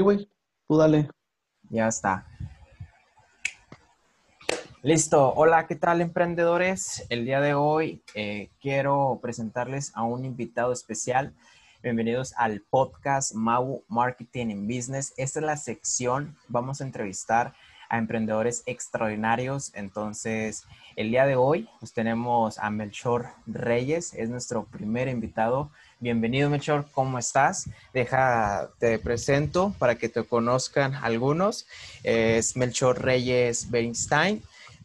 Güey, tú dale. Ya está. Listo. Hola, ¿qué tal emprendedores? El día de hoy eh, quiero presentarles a un invitado especial. Bienvenidos al podcast MAU Marketing and Business. Esta es la sección, vamos a entrevistar a emprendedores extraordinarios. Entonces, el día de hoy pues tenemos a Melchor Reyes, es nuestro primer invitado. Bienvenido Melchor, ¿cómo estás? Deja, te presento para que te conozcan algunos. Es Melchor Reyes Bernstein.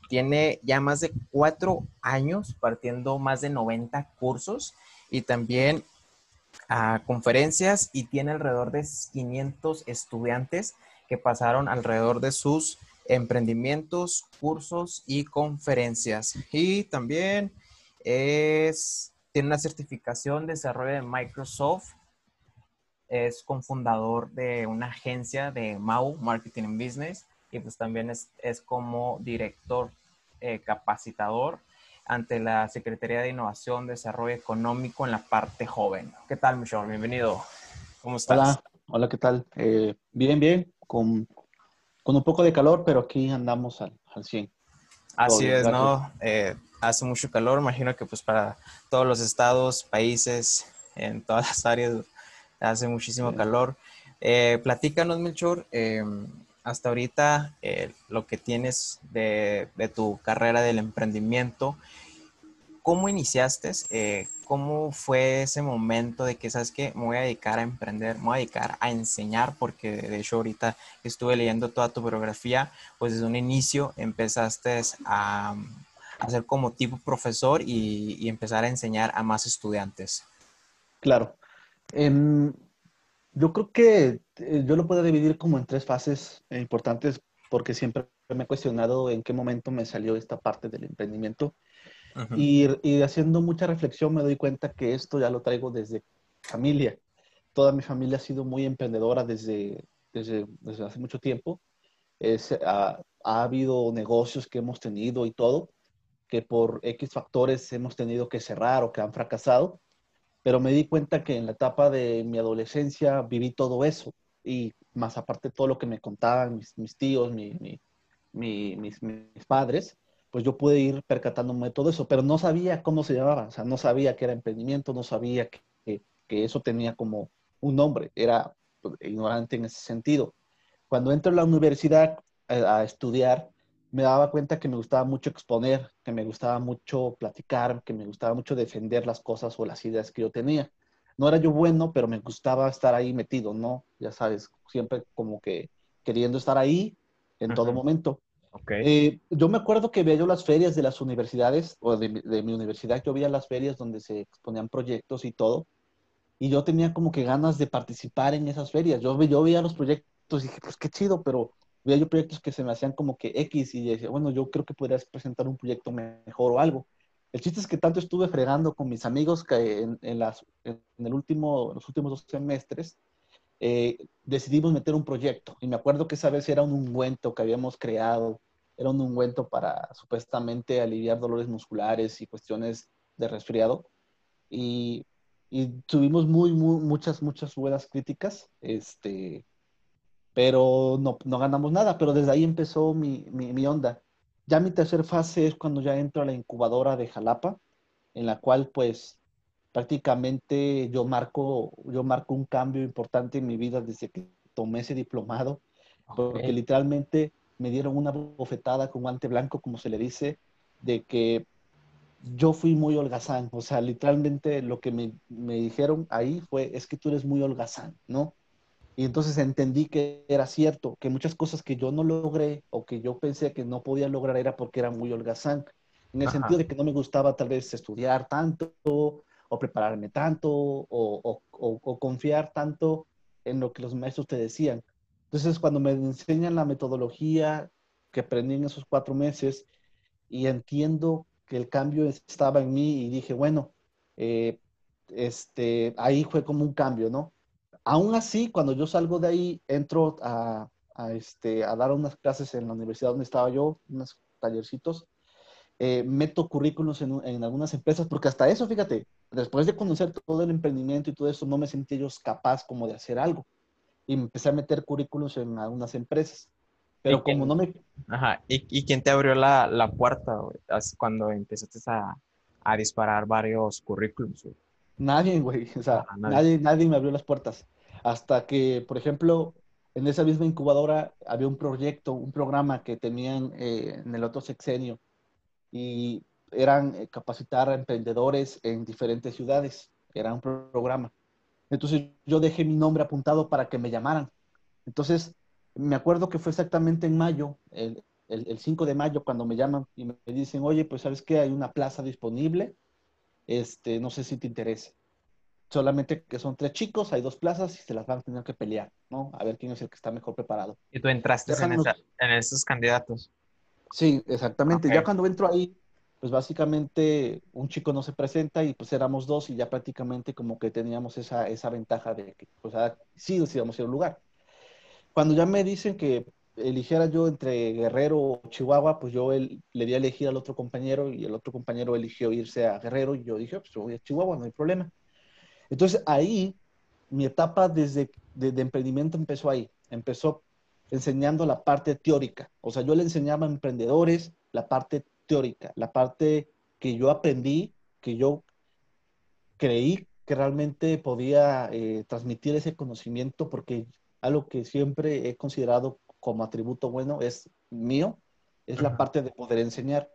Tiene ya más de cuatro años partiendo más de 90 cursos y también a conferencias y tiene alrededor de 500 estudiantes que pasaron alrededor de sus emprendimientos, cursos y conferencias. Y también es, tiene una certificación de desarrollo de Microsoft. Es cofundador de una agencia de MAU, Marketing and Business, y pues también es, es como director eh, capacitador ante la Secretaría de Innovación, Desarrollo Económico en la parte joven. ¿Qué tal, Michelle? Bienvenido. ¿Cómo estás? Hola, hola, ¿qué tal? Eh, bien, bien, con con un poco de calor, pero aquí andamos al, al 100. Así es, ¿no? Eh, hace mucho calor, imagino que pues para todos los estados, países, en todas las áreas hace muchísimo calor. Eh, platícanos, Melchor, em, hasta ahorita eh, lo que tienes de, de, tu carrera del emprendimiento, ¿cómo iniciaste? Eh, ¿Cómo fue ese momento de que, sabes que me voy a dedicar a emprender, me voy a dedicar a enseñar? Porque de hecho ahorita estuve leyendo toda tu biografía, pues desde un inicio empezaste a, a ser como tipo profesor y, y, empezar a enseñar a más estudiantes. Claro. Eh, yo creo que eh, yo lo puedo dividir como en tres fases importantes porque siempre me he cuestionado en qué momento me salió esta parte del emprendimiento y, y, haciendo mucha reflexión me doy cuenta que esto ya lo traigo desde familia. Toda mi familia ha sido muy emprendedora desde, desde, desde hace mucho tiempo. Es, ha, ha, habido negocios que hemos tenido y todo, que por X factores hemos tenido que cerrar o que han fracasado, pero me di cuenta que en la etapa de mi adolescencia viví todo eso y más aparte todo lo que me contaban mis, mis tíos, mi, mi, mi, mis, mis padres, pues yo pude ir percatándome de todo eso, pero no sabía cómo se llamaba, o sea, no sabía que era emprendimiento, no sabía que, que eso tenía como un nombre, era pues, ignorante en ese sentido. Cuando entro a la universidad a, a, estudiar, me daba cuenta que me gustaba mucho exponer, que me gustaba mucho platicar, que me gustaba mucho defender las cosas o las ideas que yo tenía. No era yo bueno, pero me gustaba estar ahí metido, ¿no? Ya sabes, siempre como que queriendo estar ahí en todo momento. Okay. Eh, yo me acuerdo que veía yo las ferias de las universidades, o de, de, mi universidad, yo veía las ferias donde se exponían proyectos y todo, y yo tenía como que ganas de participar en esas ferias. Yo, yo veía los proyectos y dije, pues qué chido, pero yo proyectos que se me hacían como que X y decía, bueno, yo creo que podrías presentar un proyecto mejor o algo. El chiste es que tanto estuve fregando con mis amigos que en, en, las, en el último, los últimos dos semestres eh, decidimos meter un proyecto. Y me acuerdo que esa vez era un ungüento que habíamos creado. Era un ungüento para supuestamente aliviar dolores musculares y cuestiones de resfriado. Y, y tuvimos muy, muy, muchas, muchas buenas críticas. Este, pero no, no ganamos nada. Pero desde ahí empezó mi, mi, mi onda. Ya mi tercera fase es cuando ya entro a la incubadora de Jalapa, en la cual pues prácticamente yo marco, yo marco un cambio importante en mi vida desde que tomé ese diplomado, okay. porque literalmente me dieron una bofetada con guante blanco, como se le dice, de que yo fui muy holgazán, o sea, literalmente lo que me, me dijeron ahí fue, es que tú eres muy holgazán, ¿no? Y entonces entendí que era cierto, que muchas cosas que yo no logré o que yo pensé que no podía lograr era porque era muy holgazán, en el Ajá. sentido de que no me gustaba tal vez estudiar tanto o prepararme tanto o, o, o, o, confiar tanto en lo que los maestros te decían. Entonces, cuando me enseñan la metodología que aprendí en esos cuatro meses y entiendo que el cambio estaba en mí y dije, bueno, eh, este, ahí fue como un cambio, ¿no? Aún así, cuando yo salgo de ahí, entro a, a, este, a dar unas clases en la universidad donde estaba yo, unos tallercitos, eh, meto currículos en, en, algunas empresas, porque hasta eso, fíjate, después de conocer todo el emprendimiento y todo eso, no me sentí yo capaz como de hacer algo. y empecé a meter currículums en algunas empresas. Pero como no me... Ajá, ¿y, y quién te abrió la, la puerta cuando empezaste a, a, disparar varios currículums? Nadie, güey, o sea, nadie. nadie. me abrió las puertas. Hasta que, por ejemplo, en esa misma incubadora había un proyecto, un programa que tenían eh, en el otro sexenio y eran eh, capacitar a emprendedores en diferentes ciudades. Era un programa. Entonces yo dejé mi nombre apuntado para que me llamaran. Entonces me acuerdo que fue exactamente en mayo, el, el, 5 de mayo, cuando me llaman y me dicen, oye, pues sabes que hay una plaza disponible, este, no sé si te interesa. Solamente que son tres chicos, hay dos plazas y se las van a tener que pelear, ¿no? A ver quién es el que está mejor preparado. Y tú entraste en, en, esos candidatos. Sí, exactamente. Ya cuando entro ahí, pues básicamente un chico no se presenta y pues éramos dos y ya prácticamente como que teníamos esa, esa ventaja de que pues ah, sí decidimos ir a un lugar. Cuando ya me dicen que eligiera yo entre Guerrero o Chihuahua, pues yo le di a elegir al otro compañero y el otro compañero eligió irse a Guerrero y yo dije, pues yo voy a Chihuahua, no hay problema. Entonces ahí mi etapa desde de, emprendimiento empezó ahí, empezó enseñando la parte teórica, o sea, yo le enseñaba a emprendedores la parte teórica, la parte que yo aprendí, que yo creí que realmente podía eh, transmitir ese conocimiento, porque algo que siempre he considerado como atributo bueno es mío, es la parte de poder enseñar.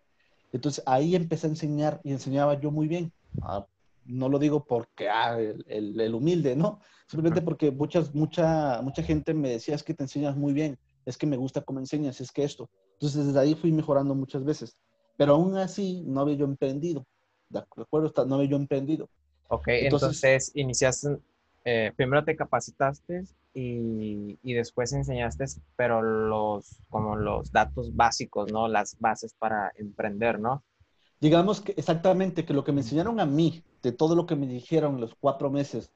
Entonces ahí empecé a enseñar y enseñaba yo muy bien. Ah, no lo digo porque ah, el, el, humilde, ¿no? Simplemente porque muchas, mucha, mucha gente me decía es que te enseñas muy bien, es que me gusta cómo enseñas, es que esto. Entonces desde ahí fui mejorando muchas veces. Pero aún así no había yo emprendido. ¿De acuerdo? No había yo emprendido. Ok, entonces, iniciaste, eh, primero te capacitaste y, y, después enseñaste, pero los, como los datos básicos, ¿no? Las bases para emprender, ¿no? Digamos que exactamente que lo que me enseñaron a mí, de todo lo que me dijeron los cuatro meses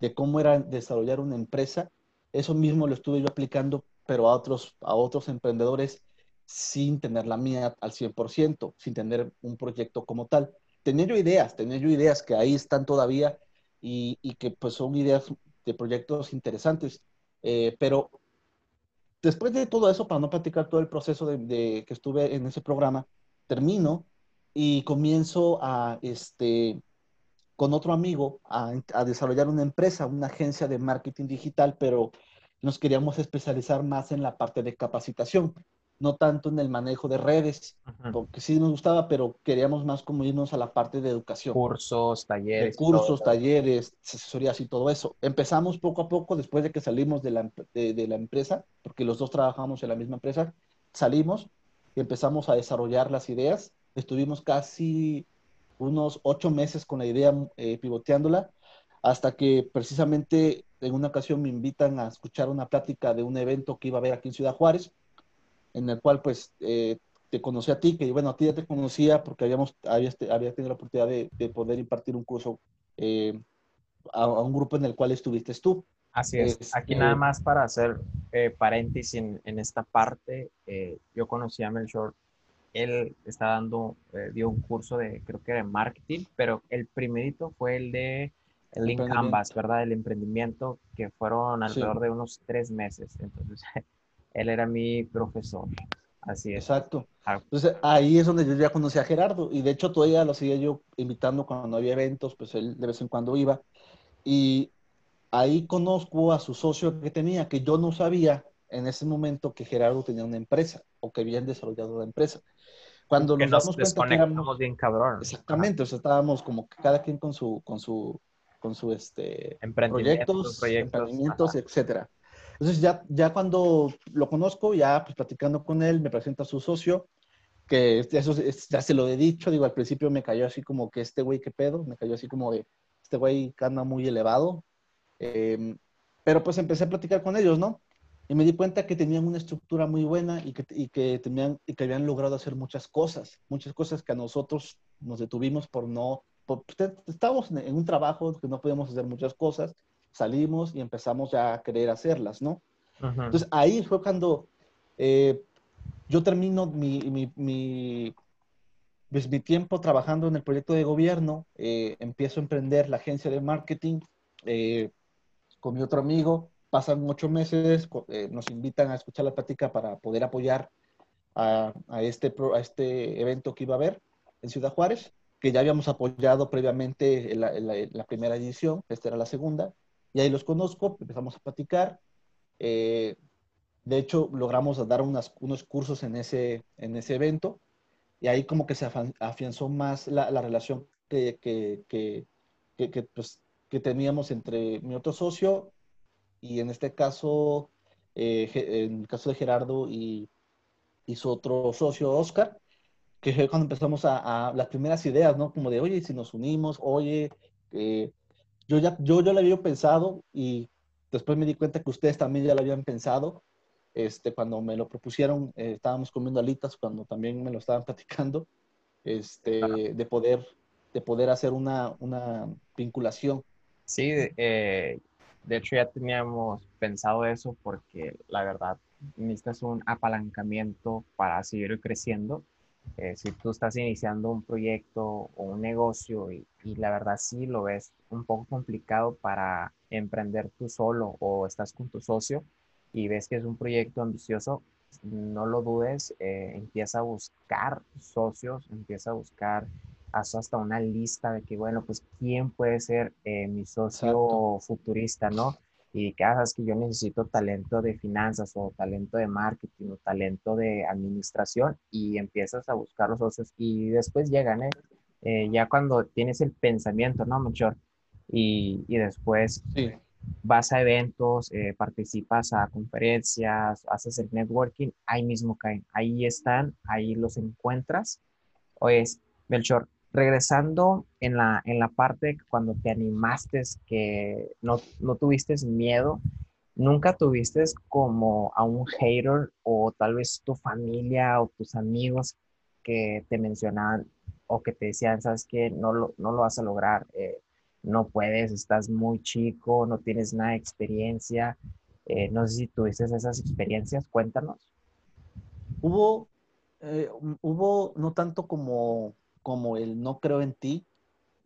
de cómo era desarrollar una empresa, eso mismo lo estuve yo aplicando, pero a otros, a otros emprendedores sin tener la mía al 100%, sin tener un proyecto como tal. Tenía yo ideas, tenía yo ideas que ahí están todavía y, que pues son ideas de proyectos interesantes, eh, pero después de todo eso, para no platicar todo el proceso de, que estuve en ese programa, termino y comienzo a, este, con otro amigo a, a, desarrollar una empresa, una agencia de marketing digital, pero nos queríamos especializar más en la parte de capacitación no tanto en el manejo de redes, porque sí nos gustaba, pero queríamos más como irnos a la parte de educación. Cursos, talleres. cursos, talleres, asesorías y todo eso. Empezamos poco a poco después de que salimos de la, de, la empresa, porque los dos trabajamos en la misma empresa, salimos y empezamos a desarrollar las ideas. Estuvimos casi unos ocho meses con la idea eh, pivoteándola, hasta que precisamente en una ocasión me invitan a escuchar una plática de un evento que iba a haber aquí en Ciudad Juárez en el cual pues eh, te conocí a ti, que bueno, a ti ya te conocía porque habíamos, había, había tenido la oportunidad de, de poder impartir un curso eh, a, un grupo en el cual estuviste tú. Así es. Este, Aquí nada más para hacer eh, paréntesis en, en, esta parte, yo conocí a Melchor, él está dando, dio un curso de, creo que era de marketing, pero el primerito fue el de el Link Canvas, ¿verdad? El emprendimiento, que fueron alrededor de unos tres meses. Entonces, él era mi profesor. Así es. Exacto. Ah. Entonces ahí es donde yo ya conocí a Gerardo y de hecho todavía lo seguía yo invitando cuando había eventos, pues él de vez en cuando iba. Y ahí conozco a su socio que tenía, que yo no sabía en ese momento que Gerardo tenía una empresa o que habían desarrollado una empresa. Cuando nos, damos cuenta que éramos bien cabrón. Exactamente, o sea, estábamos como cada quien con su con su con su este proyectos, proyectos emprendimientos, etcétera. Entonces ya, ya cuando lo conozco, ya pues platicando con él, me presenta a su socio, que eso ya se lo he dicho, digo, al principio me cayó así como que este güey, ¿qué pedo? Me cayó así como de, este güey anda muy elevado. Em, pero pues empecé a platicar con ellos, ¿no? Y me di cuenta que tenían una estructura muy buena y que, y que, tenían, y que habían logrado hacer muchas cosas, muchas cosas que a nosotros nos detuvimos por no, por, pues, estábamos en un trabajo que no podíamos hacer muchas cosas salimos y empezamos ya a querer hacerlas, ¿no? Entonces ahí fue cuando eh, yo termino mi, mi, mi, pues, mi, tiempo trabajando en el proyecto de gobierno, eh, empiezo a emprender la agencia de marketing eh, con mi otro amigo, pasan ocho meses, eh, nos invitan a escuchar la plática para poder apoyar a, este, a este evento que iba a haber en Ciudad Juárez, que ya habíamos apoyado previamente en la, primera edición, esta era la segunda, y ahí los conozco, empezamos a platicar. Eh, de hecho, logramos dar unos cursos en ese, en ese evento, y ahí como que se afianzó más la, relación que, que, que, pues, que teníamos entre mi otro socio y en este caso, eh, en el caso de Gerardo y, y, su otro socio, Oscar, que fue cuando empezamos a, las primeras ideas, ¿no? Como de, oye, si nos unimos, oye, eh, yo ya, yo, yo lo había pensado y después me di cuenta que ustedes también ya lo habían pensado. Este, cuando me lo propusieron, eh, estábamos comiendo alitas, cuando también me lo estaban platicando, este, de poder, de poder hacer una, una vinculación. Sí, eh, de hecho, ya teníamos pensado eso porque la verdad necesitas un apalancamiento para seguir creciendo. Eh, si tú estás iniciando un proyecto o un negocio y, la verdad sí lo ves un poco complicado para emprender tú solo o estás con tu socio y ves que es un proyecto ambicioso, no lo dudes, eh, empieza a buscar socios, empieza a buscar haz hasta una lista de que, bueno, pues, ¿quién puede ser eh, mi socio futurista, no? Y que hagas que yo necesito talento de finanzas o talento de marketing o talento de administración y empiezas a buscar los socios y después llegan, ¿eh? eh ya cuando tienes el pensamiento, ¿no, Mejor Y, y después vas a eventos, eh, participas a conferencias, haces el networking, ahí mismo caen, ahí están, ahí los encuentras. Oye, Melchor, regresando en la, en la parte cuando te animaste, que no, no tuviste miedo, nunca tuviste como a un hater o tal vez tu familia o tus amigos que te mencionaban o que te decían, sabes que no lo, no lo vas a lograr, eh, no puedes, estás muy chico, no tienes nada de experiencia. Eh, no sé si tuviste esas experiencias, cuéntanos. Hubo, eh, hubo no tanto como como el no creo en ti,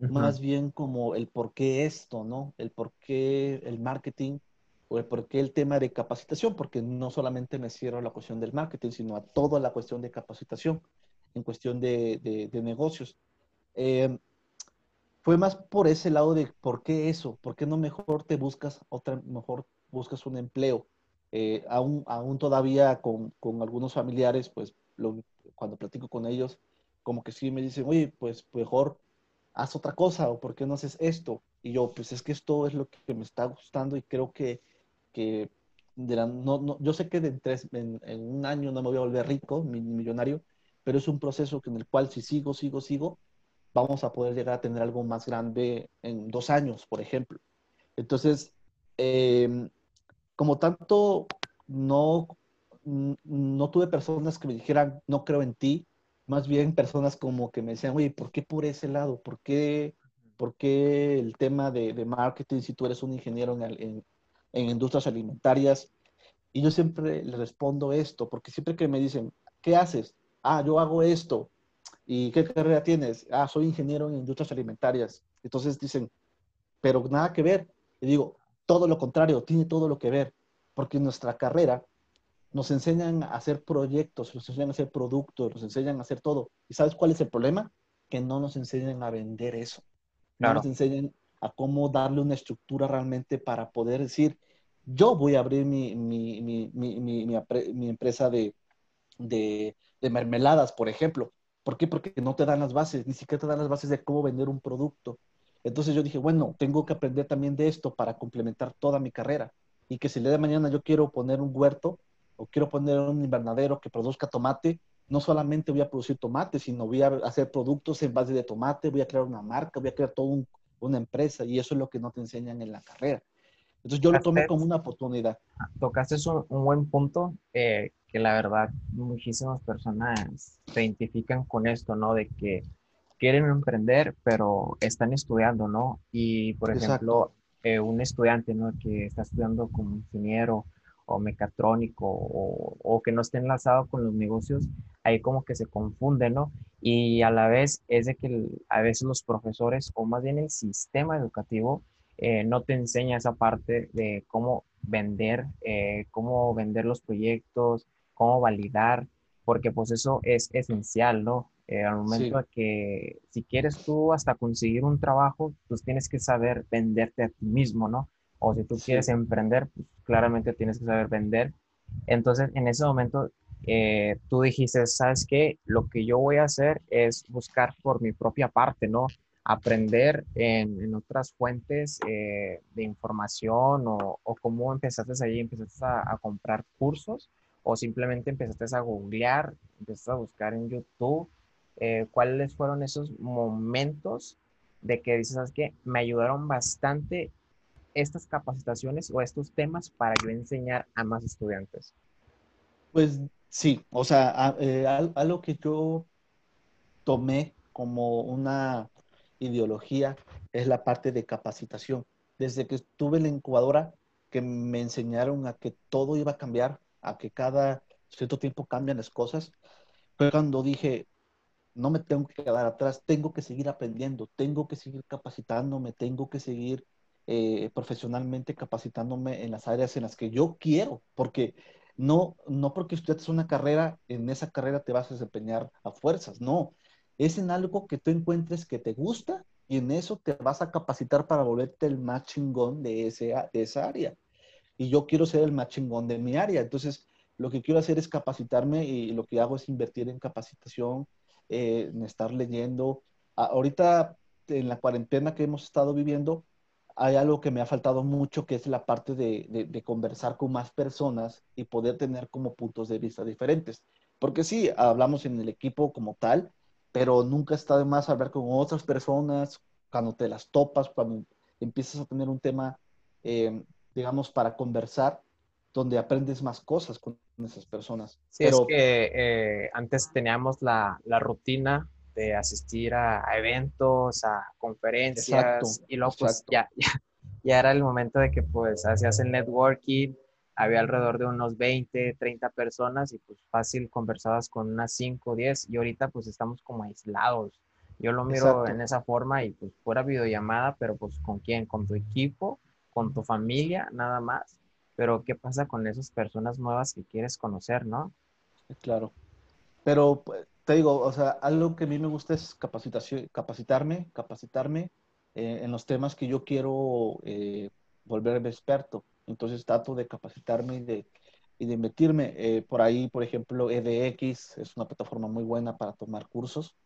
más bien como el por qué esto, ¿no? El por qué el marketing o el por qué el tema de capacitación, porque no solamente me cierro a la cuestión del marketing, sino a toda la cuestión de capacitación, en cuestión de, negocios. Eh, fue más por ese lado de por qué eso, por qué no mejor te buscas otra, mejor buscas un empleo. Eh, aún, aún todavía con, con algunos familiares, pues cuando platico con ellos, como que sí me dicen, oye, pues mejor haz otra cosa o por qué no haces esto. Y yo, pues es que esto es lo que me está gustando y creo que, que no, no, yo sé que de tres, en, un año no me voy a volver rico, millonario, pero es un proceso en el cual si sigo, sigo, sigo, vamos a poder llegar a tener algo más grande en dos años, por ejemplo. Entonces, em, como tanto, no, no tuve personas que me dijeran, no creo en ti, más bien personas como que me decían, oye, ¿por qué por ese lado? ¿Por qué, por qué el tema de, de, marketing si tú eres un ingeniero en, en, en, industrias alimentarias? Y yo siempre les respondo esto, porque siempre que me dicen, ¿qué haces? Ah, yo hago esto. ¿Y qué carrera tienes? Ah, soy ingeniero en industrias alimentarias. Entonces dicen, pero nada que ver. Y digo, todo lo contrario, tiene todo lo que ver, porque nuestra carrera nos enseñan a hacer proyectos, nos enseñan a hacer productos, nos enseñan a hacer todo. ¿Y sabes cuál es el problema? Que no nos enseñan a vender eso. No nos enseñan a cómo darle una estructura realmente para poder decir, yo voy a abrir mi, mi, mi, mi empresa de, de, de, mermeladas, por ejemplo. ¿Por qué? Porque no te dan las bases, ni siquiera te dan las bases de cómo vender un producto. Entonces yo dije, bueno, tengo que aprender también de esto para complementar toda mi carrera. Y que si el día de mañana yo quiero poner un huerto, o quiero poner un invernadero que produzca tomate, no solamente voy a producir tomate, sino voy a hacer productos en base de tomate, voy a crear una marca, voy a crear toda una empresa y eso es lo que no te enseñan en la carrera. Entonces yo lo tomé como una oportunidad. Tocaste un, un buen punto eh, que la verdad muchísimas personas se identifican con esto, ¿no? De que quieren emprender, pero están estudiando, ¿no? Y por ejemplo, eh, un estudiante, ¿no? Que está estudiando como ingeniero o mecatrónico o, que no esté enlazado con los negocios, ahí como que se confunde, ¿no? Y a la vez es de que a veces los profesores o más bien el sistema educativo eh, no te enseña esa parte de cómo vender, eh, cómo vender los proyectos, cómo validar, porque pues eso es esencial, ¿no? Eh, al momento de que si quieres tú hasta conseguir un trabajo, pues tienes que saber venderte a ti mismo, ¿no? O si tú quieres emprender, pues claramente tienes que saber vender. Entonces, en ese momento, eh, tú dijiste, ¿sabes qué? Lo que yo voy a hacer es buscar por mi propia parte, ¿no? Aprender en, otras fuentes eh, de información o, o, cómo empezaste ahí, empezaste a, a comprar cursos o simplemente empezaste a googlear, empezaste a buscar en YouTube eh, cuáles fueron esos momentos de que dices, ¿sabes qué? Me ayudaron bastante estas capacitaciones o estos temas para yo enseñar a más estudiantes. Pues sí, o sea, eh, algo que yo tomé como una ideología es la parte de capacitación. Desde que estuve en la incubadora, que me enseñaron a que todo iba a cambiar, a que cada cierto tiempo cambian las cosas, fue cuando dije, no me tengo que quedar atrás, tengo que seguir aprendiendo, tengo que seguir capacitándome, tengo que seguir eh, profesionalmente capacitándome en las áreas en las que yo quiero, porque no, no porque estudias una carrera, en esa carrera te vas a desempeñar a fuerzas, no, es en algo que tú encuentres que te gusta y en eso te vas a capacitar para volverte el más chingón de, ese, de esa área. Y yo quiero ser el más chingón de mi área, entonces lo que quiero hacer es capacitarme y lo que hago es invertir en capacitación, eh, en estar leyendo. ahorita, en la cuarentena que hemos estado viviendo, hay algo que me ha faltado mucho, que es la parte de, conversar con más personas y poder tener como puntos de vista diferentes. Porque sí, hablamos en el equipo como tal, pero nunca está de más hablar con otras personas, cuando te las topas, cuando empiezas a tener un tema, eh, digamos, para conversar, donde aprendes más cosas con esas personas. Sí, es que eh, antes teníamos la, la, rutina de asistir a, eventos, a conferencias, y luego pues ya, ya, era el momento de que pues hacías el networking, había alrededor de unos 20, 30 personas y pues fácil conversabas con unas 5, 10 y ahorita pues estamos como aislados. Yo lo miro en esa forma y pues fuera videollamada, pero pues con quién, con tu equipo, con tu familia, nada más pero ¿qué pasa con esas personas nuevas que quieres conocer, no? Claro. Pero pues, te digo, o sea, algo que a mí me gusta es capacitación, capacitarme, capacitarme eh, en los temas que yo quiero eh, volverme experto. Entonces trato de capacitarme y de, y de meterme. Eh, por ahí, por ejemplo, EDX es una plataforma muy buena para tomar cursos.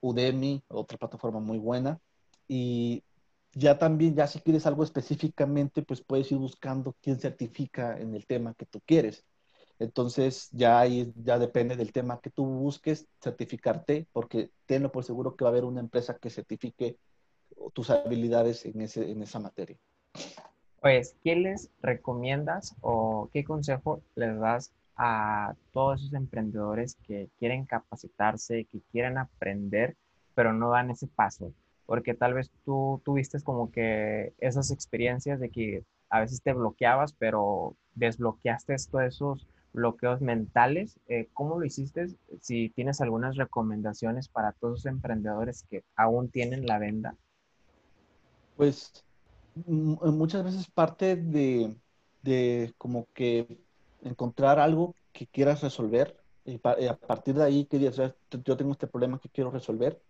Udemy, otra plataforma muy buena. Y ya también, ya si quieres algo específicamente, pues puedes ir buscando quién certifica en el tema que tú quieres. Entonces, ya ahí ya depende del tema que tú busques certificarte, porque tenlo por seguro que va a haber una empresa que certifique tus habilidades en, ese, en esa materia. Pues, ¿qué les recomiendas o qué consejo les das a todos esos emprendedores que quieren capacitarse, que quieren aprender, pero no dan ese paso? porque tal vez tú tuviste como que esas experiencias de que a veces te bloqueabas, pero desbloqueaste todos esos bloqueos mentales. Eh, ¿Cómo lo hiciste? Si tienes algunas recomendaciones para todos los emprendedores que aún tienen la venda. Pues muchas veces parte de, de como que encontrar algo que quieras resolver y, a partir de ahí que digas, yo tengo este problema que quiero resolver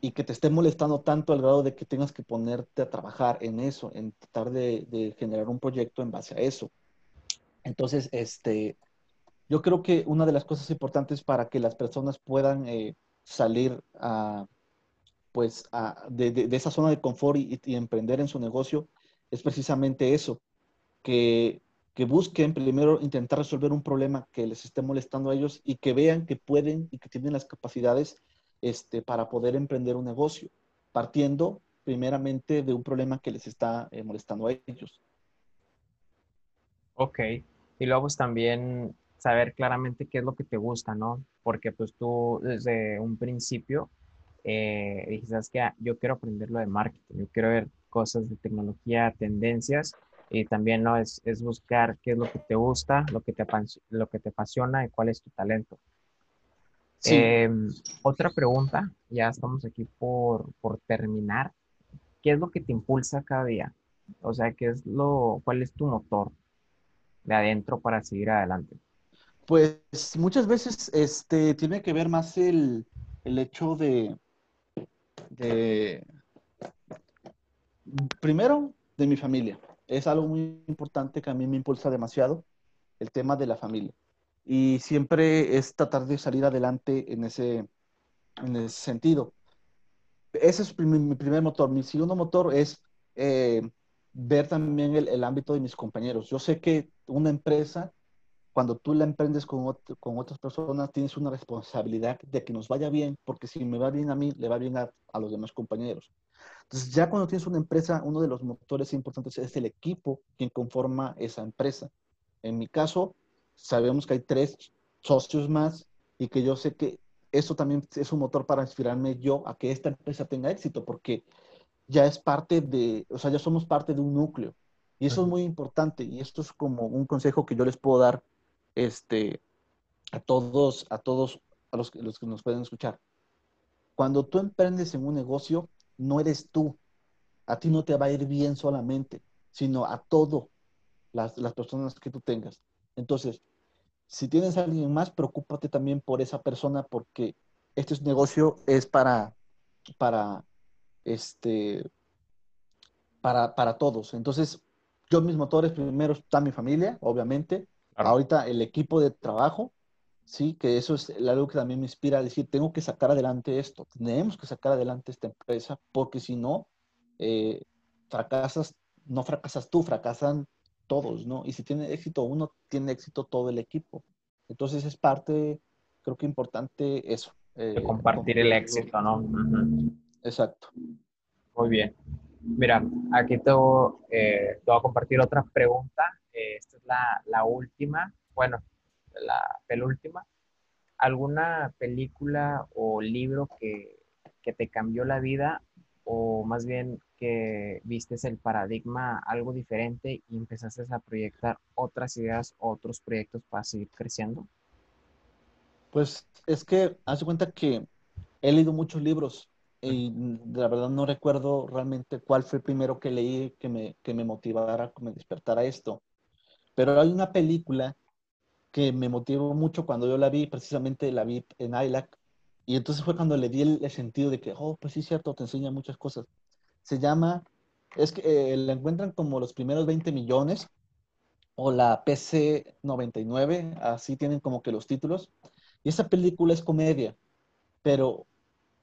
y que te esté molestando tanto al grado de que tengas que ponerte a trabajar en eso, en tratar de, generar un proyecto en base a eso. Entonces, este, yo creo que una de las cosas importantes para que las personas puedan eh, salir a, pues, de, esa zona de confort y, emprender en su negocio es precisamente eso, que, que busquen primero intentar resolver un problema que les esté molestando a ellos y que vean que pueden y que tienen las capacidades este, para poder emprender un negocio, partiendo primeramente de un problema que les está eh, molestando a ellos. Ok, y luego pues también saber claramente qué es lo que te gusta, ¿no? Porque pues tú desde un principio eh, dijiste que ah, yo quiero aprender lo de marketing, yo quiero ver cosas de tecnología, tendencias, y también ¿no? es, es buscar qué es lo que te gusta, lo que te, lo que te apasiona y cuál es tu talento. Em, otra pregunta, ya estamos aquí por, por terminar. ¿Qué es lo que te impulsa cada día? O sea, ¿qué es lo, cuál es tu motor de adentro para seguir adelante? Pues muchas veces este, tiene que ver más el, el hecho de, primero, de mi familia. Es algo muy importante que a mí me impulsa demasiado, el tema de la familia. Y siempre es tratar de salir adelante en ese, en ese sentido. Ese es mi, primer motor. Mi segundo motor es eh, ver también el, el, ámbito de mis compañeros. Yo sé que una empresa, cuando tú la emprendes con, con otras personas, tienes una responsabilidad de que nos vaya bien, porque si me va bien a mí, le va bien a, a los demás compañeros. Entonces, ya cuando tienes una empresa, uno de los motores importantes es el equipo quien conforma esa empresa. En mi caso, sabemos que hay tres socios más y que yo sé que eso también es un motor para inspirarme yo a que esta empresa tenga éxito, porque ya es parte de, o sea, ya somos parte de un núcleo. Y eso es muy importante y esto es como un consejo que yo les puedo dar este, a todos, a todos, a los, los que nos pueden escuchar. Cuando tú emprendes en un negocio, no eres tú. A ti no te va a ir bien solamente, sino a todo las, las personas que tú tengas. Entonces, si tienes a alguien más, preocúpate también por esa persona porque este negocio es para, para, este, para, para todos. Entonces, yo mis motores primero está mi familia, obviamente. Ahorita el equipo de trabajo, sí, que eso es algo que también me inspira a decir, tengo que sacar adelante esto, tenemos que sacar adelante esta empresa, porque si no, eh, fracasas, no fracasas tú, fracasan todos, ¿no? Y si tiene éxito uno, tiene éxito todo el equipo. Entonces es parte, creo que importante eso. Eh, compartir el éxito, ¿no? Exacto. Muy bien. Mira, aquí te, eh, te voy a compartir otra pregunta. Eh, esta es la, la última, bueno, la penúltima. ¿Alguna película o libro que, que te cambió la vida o más bien que vistes el paradigma algo diferente y empezaste a proyectar otras ideas, otros proyectos para seguir creciendo? Pues es que hace cuenta que he leído muchos libros y la verdad no recuerdo realmente cuál fue el primero que leí que me, que me motivara, que me despertara esto. Pero hay una película que me motivó mucho cuando yo la vi, precisamente la vi en ILAC, y entonces fue cuando le di el, sentido de que, oh, pues sí, cierto, te enseña muchas cosas se llama, es que eh, la encuentran como los primeros 20 millones o la PC 99, así tienen como que los títulos. Y esa película es comedia, pero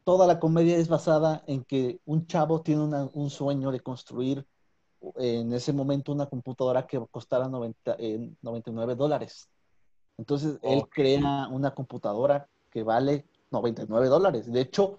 toda la comedia es basada en que un chavo tiene un sueño de construir en ese momento una computadora que costara 90, 99 dólares. Entonces, él crea una computadora que vale 99 dólares. De hecho,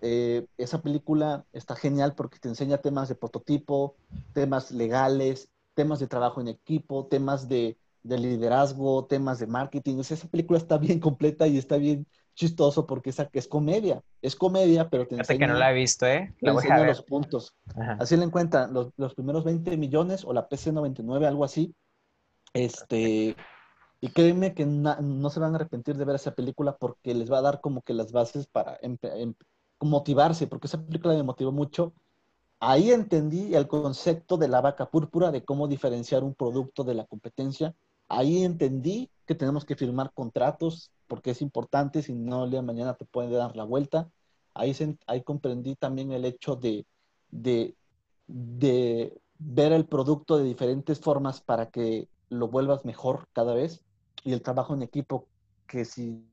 eh, esa película está genial porque te enseña temas de prototipo, temas legales, temas de trabajo en equipo, temas de, liderazgo, temas de marketing. esa película está bien completa y está bien chistoso porque esa, es comedia. Es comedia, pero te enseña... que no la he visto, ¿eh? La te enseña los puntos. Así le encuentran los, los, primeros 20 millones o la PC99, algo así. Este... Y créeme que no se van a arrepentir de ver esa película porque les va a dar como que las bases para motivarse, porque esa película me motivó mucho. Ahí entendí el concepto de la vaca púrpura, de cómo diferenciar un producto de la competencia. Ahí entendí que tenemos que firmar contratos porque es importante, si no, mañana te pueden dar la vuelta. Ahí, comprendí también el hecho de, ver el producto de diferentes formas para que lo vuelvas mejor cada vez y el trabajo en equipo, que sin,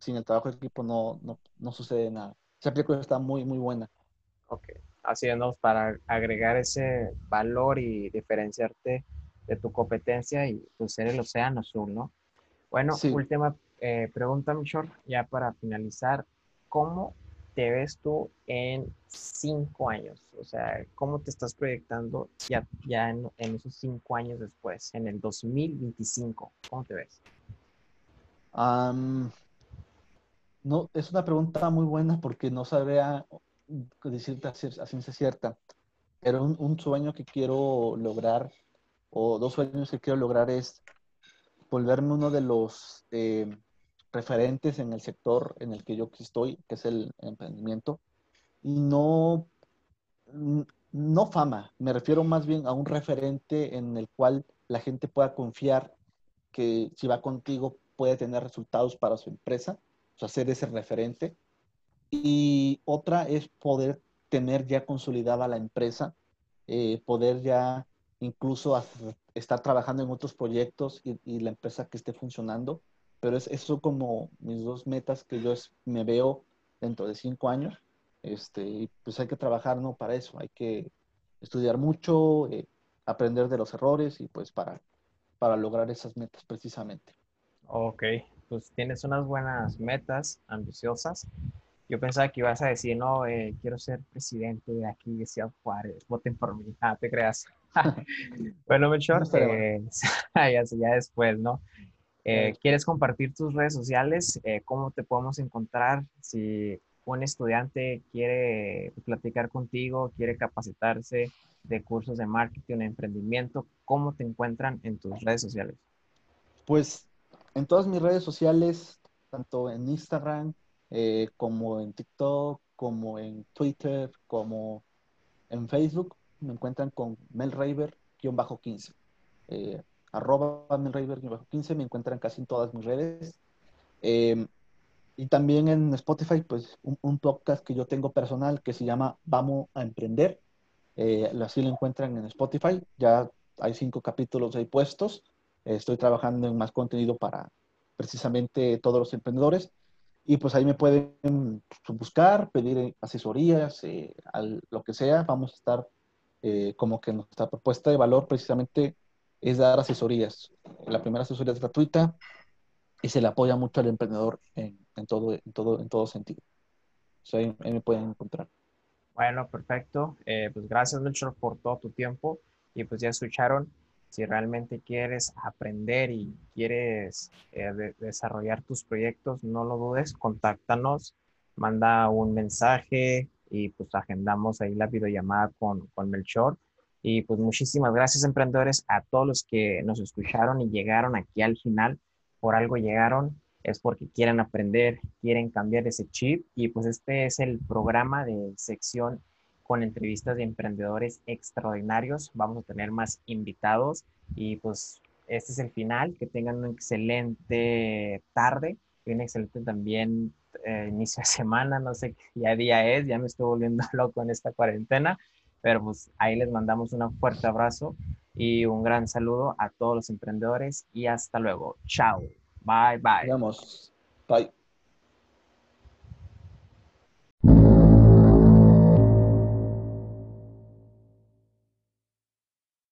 sin el trabajo en equipo no, no, sucede nada. Esa película está muy, muy buena. Ok, así para agregar ese valor y diferenciarte de tu competencia y tu ser el océano azul, ¿no? Bueno, última eh, pregunta, Michelle, ya para finalizar. ¿Cómo te ves tú en cinco años? O sea, ¿cómo te estás proyectando ya, ya en, en esos cinco años después, en el 2025? ¿Cómo te ves? No, es una pregunta muy buena porque no sabría decirte a ciencia cierta, pero un, sueño que quiero lograr, o dos sueños que quiero lograr es volverme uno de los eh, referentes en el sector en el que yo estoy, que es el emprendimiento, y no, no fama, me refiero más bien a un referente en el cual la gente pueda confiar que si va contigo puede tener resultados para su empresa, o sea, ser ese referente. Y otra es poder tener ya consolidada la empresa, eh, poder ya incluso estar trabajando en otros proyectos y, la empresa que esté funcionando. Pero es eso como mis dos metas que yo me veo dentro de cinco años. Este, y pues hay que trabajar ¿no? para eso, hay que estudiar mucho, eh, aprender de los errores y pues para, para lograr esas metas precisamente. Ok, pues tienes unas buenas metas ambiciosas. Yo pensaba que ibas a decir, no, eh, quiero ser presidente de aquí de Ciudad Juárez, voten por mí. Ah, te creas. Bueno, Melchor, eh, ya, ya, después, ¿no? Eh, ¿Quieres compartir tus redes sociales? ¿Cómo te podemos encontrar? Si un estudiante quiere platicar contigo, quiere capacitarse de cursos de marketing, emprendimiento, ¿cómo te encuentran en tus redes sociales? Pues en todas mis redes sociales, tanto en Instagram eh, como en TikTok, como en Twitter, como en Facebook, me encuentran con melraver-15. Eh, arroba melraver-15, me encuentran casi en todas mis redes. Em, y también en Spotify, pues un, podcast que yo tengo personal que se llama Vamos a Emprender. Eh, así lo encuentran en Spotify. Ya hay cinco capítulos ahí puestos estoy trabajando en más contenido para precisamente todos los emprendedores. Y pues ahí me pueden buscar, pedir asesorías, eh, lo que sea. Vamos a estar eh, como que nuestra propuesta de valor precisamente es dar asesorías. La primera asesoría es gratuita y se le apoya mucho al emprendedor en, todo, en, todo, en todo sentido. ahí, me pueden encontrar. Bueno, perfecto. Eh, pues gracias, mucho por todo tu tiempo. Y pues ya escucharon, si realmente quieres aprender y quieres eh, desarrollar tus proyectos, no lo dudes, contáctanos, manda un mensaje y pues agendamos ahí la videollamada con, con Melchor. Y pues muchísimas gracias emprendedores a todos los que nos escucharon y llegaron aquí al final. Por algo llegaron, es porque quieren aprender, quieren cambiar ese chip. Y pues este es el programa de sección con entrevistas de emprendedores extraordinarios. Vamos a tener más invitados y pues este es el final. Que tengan una excelente tarde y un excelente también eh, inicio de semana. No sé qué día es, ya me estoy volviendo loco en esta cuarentena, pero pues ahí les mandamos un fuerte abrazo y un gran saludo a todos los emprendedores y hasta luego. Chao. Bye, bye.